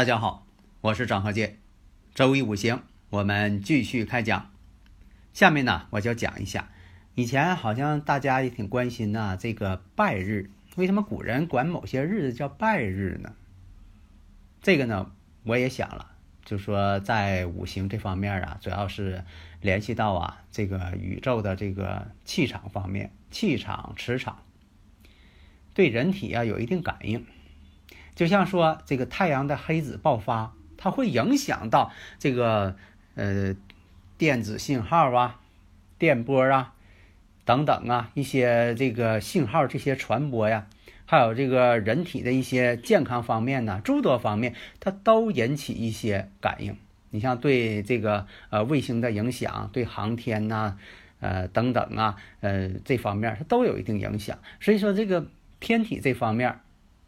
大家好，我是张和建。周一五行，我们继续开讲。下面呢，我就讲一下，以前好像大家也挺关心呐，这个拜日，为什么古人管某些日子叫拜日呢？这个呢，我也想了，就说在五行这方面啊，主要是联系到啊这个宇宙的这个气场方面，气场、磁场对人体啊有一定感应。就像说这个太阳的黑子爆发，它会影响到这个呃电子信号啊、电波啊等等啊一些这个信号这些传播呀，还有这个人体的一些健康方面呢，诸多方面它都引起一些感应。你像对这个呃卫星的影响，对航天呐呃等等啊呃这方面它都有一定影响。所以说这个天体这方面。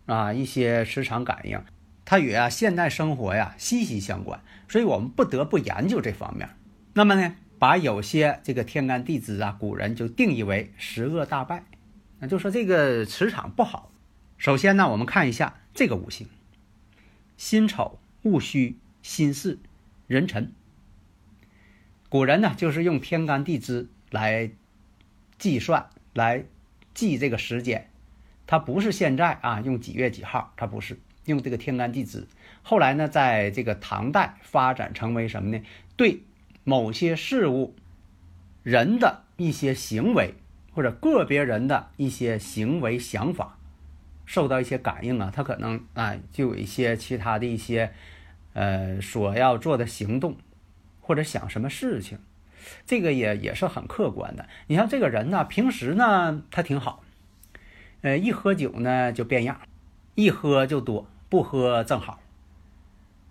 啊，一些磁场感应，它与啊现代生活呀息息相关，所以我们不得不研究这方面。那么呢，把有些这个天干地支啊，古人就定义为十恶大败，那就说这个磁场不好。首先呢，我们看一下这个五行：辛丑、戊戌、辛巳、壬辰。古人呢，就是用天干地支来计算，来记这个时间。它不是现在啊，用几月几号？它不是用这个天干地支。后来呢，在这个唐代发展成为什么呢？对某些事物、人的一些行为，或者个别人的一些行为想法，受到一些感应啊，他可能啊，就有一些其他的一些呃所要做的行动，或者想什么事情，这个也也是很客观的。你像这个人呢，平时呢他挺好。呃，一喝酒呢就变样，一喝就多，不喝正好。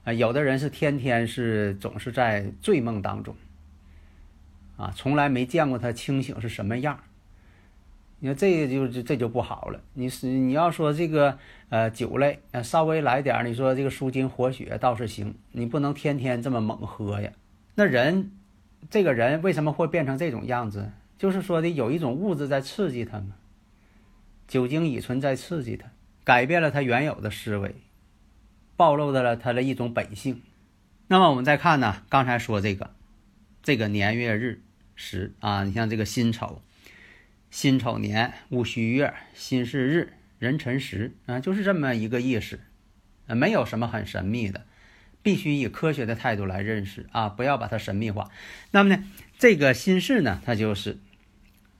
啊，有的人是天天是总是在醉梦当中，啊，从来没见过他清醒是什么样。你说这就这就不好了。你是你要说这个呃酒类啊稍微来点你说这个舒筋活血倒是行，你不能天天这么猛喝呀。那人这个人为什么会变成这种样子？就是说的有一种物质在刺激他嘛。酒精乙醇在刺激他，改变了他原有的思维，暴露的了他的一种本性。那么我们再看呢？刚才说这个，这个年月日时啊，你像这个辛丑、辛丑年、戊戌月、辛巳日、壬辰时啊，就是这么一个意思，啊，没有什么很神秘的，必须以科学的态度来认识啊，不要把它神秘化。那么呢，这个辛巳呢，它就是。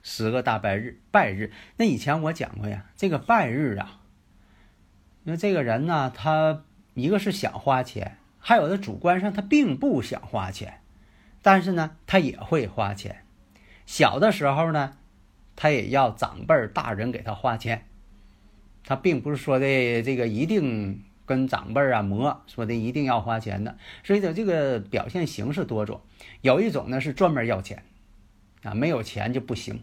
十个大拜日，拜日。那以前我讲过呀，这个拜日啊，那这个人呢，他一个是想花钱，还有的主观上他并不想花钱，但是呢，他也会花钱。小的时候呢，他也要长辈大人给他花钱，他并不是说的这个一定跟长辈啊磨，说的一定要花钱的。所以说这个表现形式多种，有一种呢是专门要钱，啊，没有钱就不行。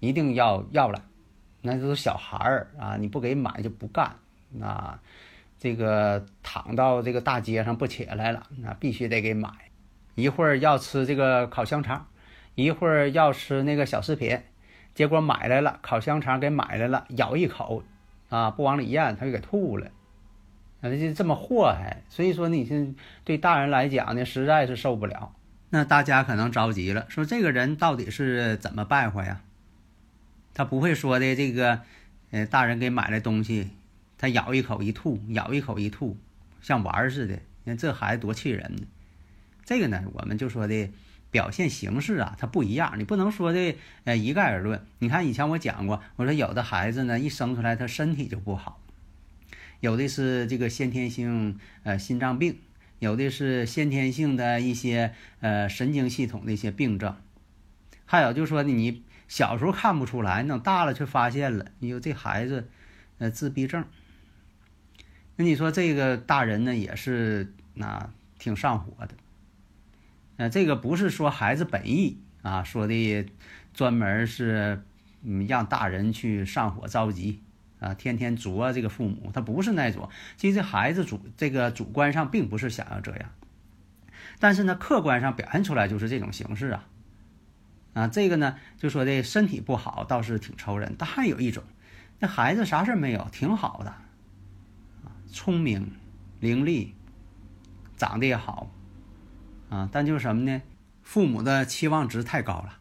一定要要了，那都是小孩儿啊！你不给买就不干。那这个躺到这个大街上不起来了，那必须得给买。一会儿要吃这个烤香肠，一会儿要吃那个小食品，结果买来了烤香肠给买来了，咬一口啊，不往里咽，他就给吐了。那就这么祸害。所以说，你是对大人来讲呢，实在是受不了。那大家可能着急了，说这个人到底是怎么败坏呀？他不会说的这个，呃，大人给买的东西，他咬一口一吐，咬一口一吐，像玩儿似的。你看这孩子多气人呢。这个呢，我们就说的表现形式啊，它不一样。你不能说的呃一概而论。你看以前我讲过，我说有的孩子呢，一生出来他身体就不好，有的是这个先天性呃心脏病，有的是先天性的一些呃神经系统的一些病症，还有就是说你小时候看不出来，等大了却发现了，你说这孩子呃自闭症。那你说这个大人呢也是那挺上火的，呃，这个不是说孩子本意啊，说的专门是嗯让大人去上火着急啊，天天啄这个父母，他不是那种。其实孩子主这个主观上并不是想要这样，但是呢，客观上表现出来就是这种形式啊，啊，这个呢就说这身体不好倒是挺愁人，但还有一种，那孩子啥事没有，挺好的。聪明、伶俐，长得也好，啊，但就是什么呢？父母的期望值太高了。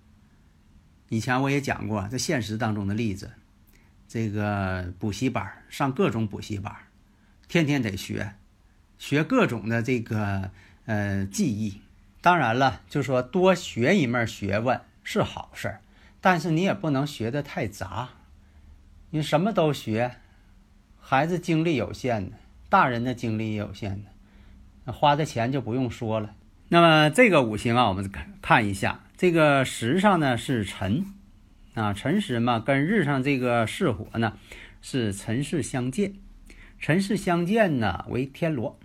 以前我也讲过，在现实当中的例子，这个补习班上各种补习班，天天得学，学各种的这个呃技艺。当然了，就说多学一门学问是好事儿，但是你也不能学的太杂，你什么都学。孩子精力有限的，大人的精力也有限的，花的钱就不用说了。那么这个五行啊，我们看看一下，这个时上呢是辰，啊辰时嘛，跟日上这个巳火呢是辰巳相见，辰巳相见呢为天罗。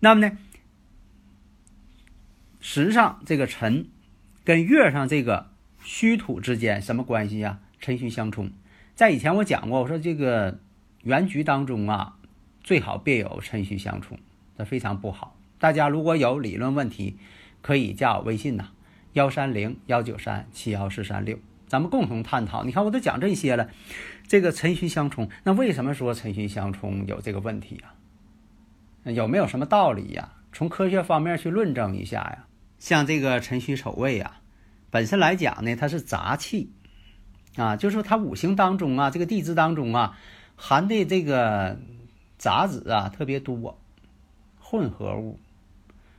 那么呢，时上这个辰跟月上这个戌土之间什么关系呀？辰戌相冲。在以前我讲过，我说这个。原局当中啊，最好别有辰戌相冲，这非常不好。大家如果有理论问题，可以加我微信呐，幺三零幺九三七幺四三六，咱们共同探讨。你看我都讲这些了，这个辰戌相冲，那为什么说辰戌相冲有这个问题啊？有没有什么道理呀？从科学方面去论证一下呀？像这个辰戌丑未啊，本身来讲呢，它是杂气啊，就是说它五行当中啊，这个地支当中啊。含的这个杂质啊特别多，混合物，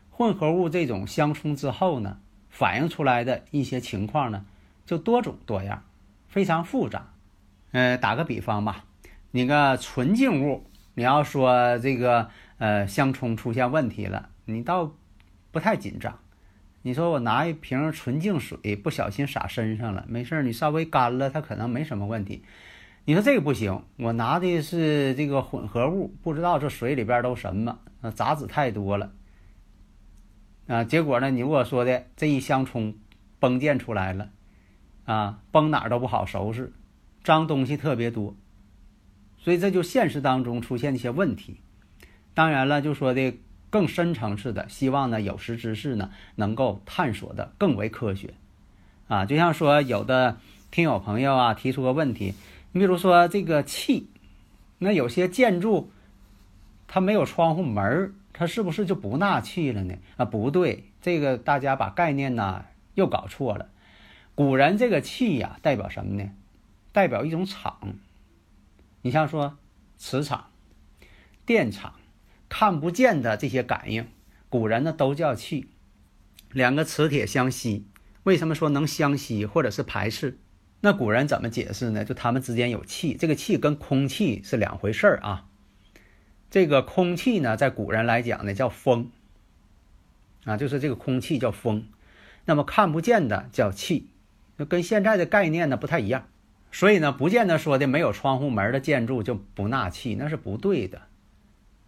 混合物这种相冲之后呢，反映出来的一些情况呢就多种多样，非常复杂。呃，打个比方吧，你个纯净物，你要说这个呃相冲出现问题了，你倒不太紧张。你说我拿一瓶纯净水不小心洒身上了，没事你稍微干了，它可能没什么问题。你说这个不行，我拿的是这个混合物，不知道这水里边都什么，杂质太多了，啊，结果呢，你如果说的这一箱葱，崩溅出来了，啊，崩哪儿都不好收拾，脏东西特别多，所以这就现实当中出现一些问题。当然了，就说的更深层次的，希望呢有识之士呢能够探索的更为科学，啊，就像说有的听友朋友啊提出个问题。你比如说这个气，那有些建筑它没有窗户门，它是不是就不纳气了呢？啊，不对，这个大家把概念呢又搞错了。古人这个气呀，代表什么呢？代表一种场。你像说磁场、电场，看不见的这些感应，古人呢都叫气。两个磁铁相吸，为什么说能相吸或者是排斥？那古人怎么解释呢？就他们之间有气，这个气跟空气是两回事儿啊。这个空气呢，在古人来讲呢叫风，啊，就是这个空气叫风。那么看不见的叫气，那跟现在的概念呢不太一样。所以呢，不见得说的没有窗户门的建筑就不纳气，那是不对的。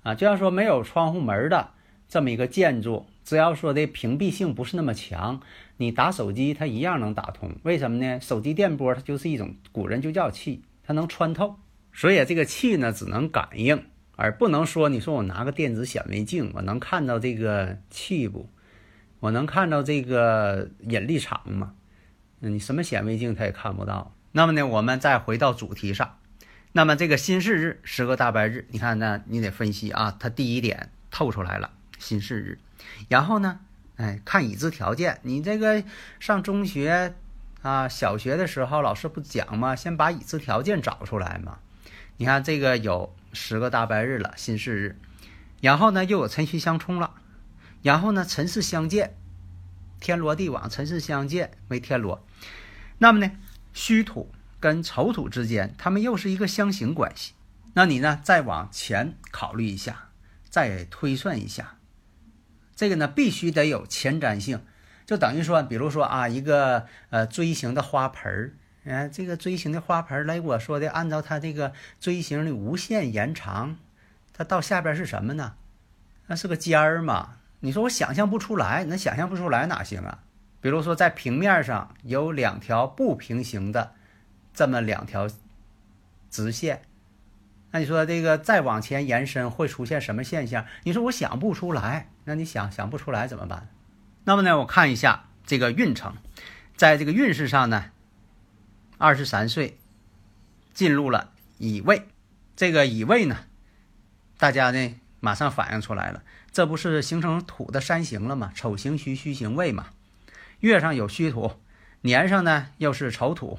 啊，就像说没有窗户门的这么一个建筑。只要说的屏蔽性不是那么强，你打手机它一样能打通。为什么呢？手机电波它就是一种，古人就叫气，它能穿透。所以这个气呢，只能感应，而不能说你说我拿个电子显微镜，我能看到这个气不？我能看到这个引力场吗？你什么显微镜它也看不到。那么呢，我们再回到主题上。那么这个辛巳日十个大白日，你看呢？你得分析啊，它第一点透出来了，辛巳日。然后呢，哎，看已知条件。你这个上中学啊、小学的时候，老师不讲吗？先把已知条件找出来嘛。你看这个有十个大白日了，辛巳日，然后呢又有辰戌相冲了，然后呢辰巳相见，天罗地网，辰巳相见为天罗。那么呢，戌土跟丑土之间，他们又是一个相刑关系。那你呢再往前考虑一下，再推算一下。这个呢必须得有前瞻性，就等于说，比如说啊，一个呃锥形的花盆儿，哎，这个锥形的花盆儿，来我说的，按照它这个锥形的无限延长，它到下边是什么呢？那是个尖儿嘛？你说我想象不出来，那想象不出来哪行啊？比如说在平面上有两条不平行的这么两条直线。那你说这个再往前延伸会出现什么现象？你说我想不出来，那你想想不出来怎么办？那么呢，我看一下这个运程，在这个运势上呢，二十三岁进入了乙未，这个乙未呢，大家呢马上反应出来了，这不是形成土的山形了吗？丑行戌，戌行未嘛，月上有戌土，年上呢又是丑土，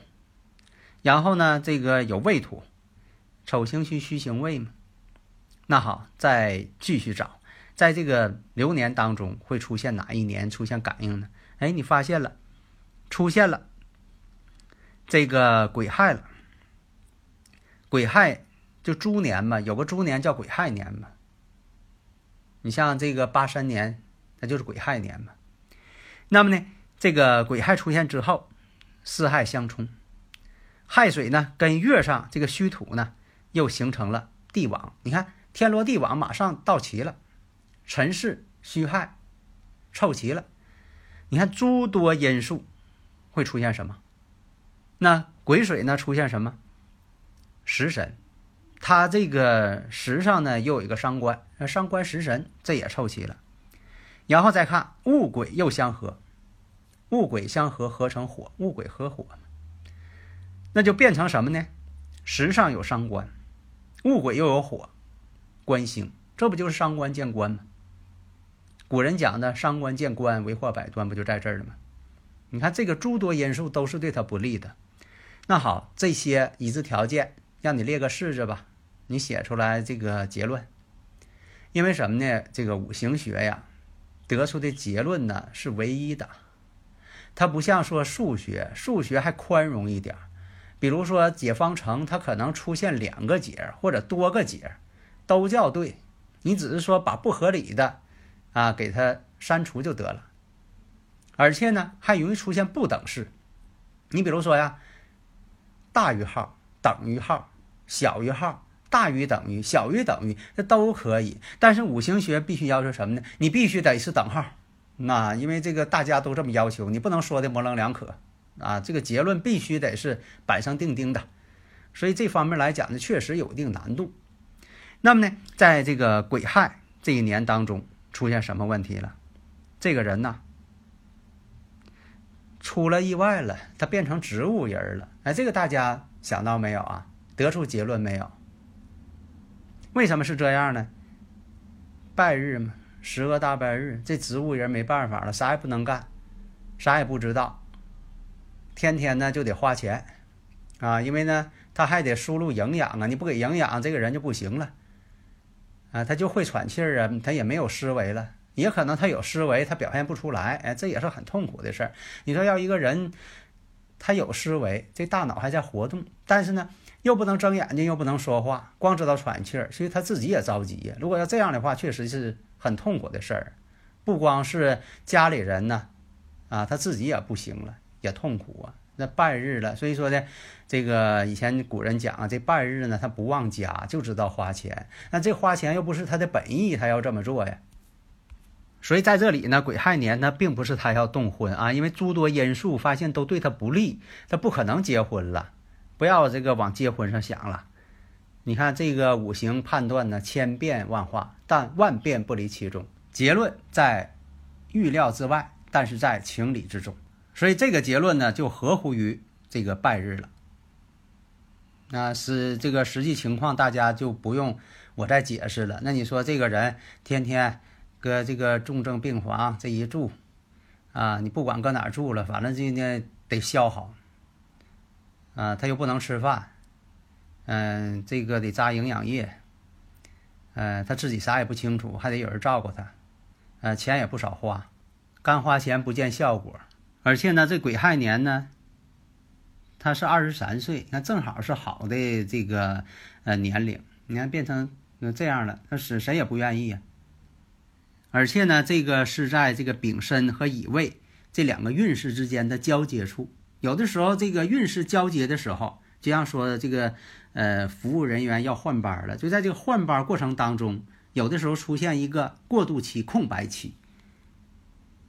然后呢这个有未土。丑行戌，戌行未嘛？那好，再继续找，在这个流年当中会出现哪一年出现感应呢？哎，你发现了，出现了这个癸亥了。癸亥就猪年嘛，有个猪年叫癸亥年嘛。你像这个八三年，那就是癸亥年嘛。那么呢，这个癸亥出现之后，四亥相冲，亥水呢跟月上这个戌土呢。又形成了地网，你看天罗地网马上到齐了，辰巳戌亥凑齐了，你看诸多因素会出现什么？那癸水呢出现什么？食神，它这个时上呢又有一个伤官，伤官食神这也凑齐了，然后再看戊癸又相合，戊癸相合合成火，戊癸合火那就变成什么呢？时上有伤官。戊癸又有火，官星，这不就是伤官见官吗？古人讲的“伤官见官，为祸百端”，不就在这儿了吗？你看这个诸多因素都是对他不利的。那好，这些已知条件，让你列个式子吧，你写出来这个结论。因为什么呢？这个五行学呀，得出的结论呢是唯一的，它不像说数学，数学还宽容一点。比如说解方程，它可能出现两个解或者多个解，都叫对。你只是说把不合理的啊给它删除就得了。而且呢，还容易出现不等式。你比如说呀，大于号等于号，小于号大于等于小于等于，这都可以。但是五行学必须要求什么呢？你必须得是等号。那因为这个大家都这么要求，你不能说的模棱两可。啊，这个结论必须得是板上钉钉的，所以这方面来讲呢，确实有一定难度。那么呢，在这个癸亥这一年当中，出现什么问题了？这个人呢，出了意外了，他变成植物人了。哎，这个大家想到没有啊？得出结论没有？为什么是这样呢？拜日嘛，十个大拜日，这植物人没办法了，啥也不能干，啥也不知道。天天呢就得花钱，啊，因为呢他还得输入营养啊，你不给营养，这个人就不行了，啊，他就会喘气儿啊，他也没有思维了，也可能他有思维，他表现不出来，哎，这也是很痛苦的事儿。你说要一个人，他有思维，这大脑还在活动，但是呢又不能睁眼睛，又不能说话，光知道喘气儿，所以他自己也着急呀。如果要这样的话，确实是很痛苦的事儿，不光是家里人呢，啊，他自己也不行了。也痛苦啊，那半日了，所以说呢，这个以前古人讲啊，这半日呢，他不忘家，就知道花钱。那这花钱又不是他的本意，他要这么做呀。所以在这里呢，癸亥年呢，并不是他要动婚啊，因为诸多因素发现都对他不利，他不可能结婚了。不要这个往结婚上想了。你看这个五行判断呢，千变万化，但万变不离其中。结论在预料之外，但是在情理之中。所以这个结论呢，就合乎于这个拜日了。那是这个实际情况，大家就不用我再解释了。那你说这个人天天搁这个重症病房这一住，啊，你不管搁哪住了，反正今天得消耗，啊，他又不能吃饭，嗯，这个得扎营养液，嗯，他自己啥也不清楚，还得有人照顾他，呃，钱也不少花，干花钱不见效果。而且呢，这癸亥年呢，他是二十三岁，那正好是好的这个呃年龄。你看变成这样了，那是谁也不愿意呀。而且呢，这个是在这个丙申和乙未这两个运势之间的交接处。有的时候，这个运势交接的时候，就像说这个呃，服务人员要换班了，就在这个换班过程当中，有的时候出现一个过渡期、空白期。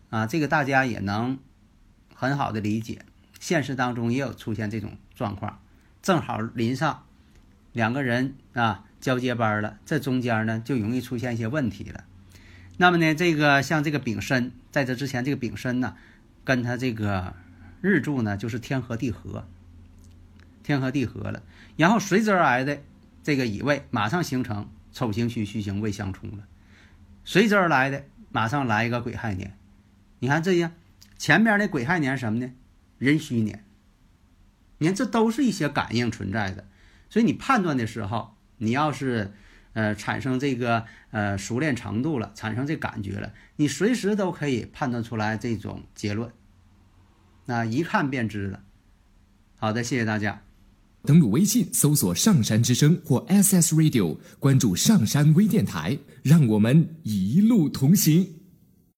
啊，这个大家也能很好的理解，现实当中也有出现这种状况，正好临上两个人啊交接班了，这中间呢就容易出现一些问题了。那么呢，这个像这个丙申，在这之前这个丙申呢，跟他这个日柱呢就是天合地合，天合地合了，然后随之而来的这个乙未马上形成丑行戌戌行未相冲了，随之而来的马上来一个癸亥年。你看这样，前边的癸亥年什么呢？壬戌年。你看这都是一些感应存在的，所以你判断的时候，你要是呃产生这个呃熟练程度了，产生这感觉了，你随时都可以判断出来这种结论，那一看便知了。好的，谢谢大家。登录微信搜索“上山之声”或 “SS Radio”，关注上山微电台，让我们一路同行。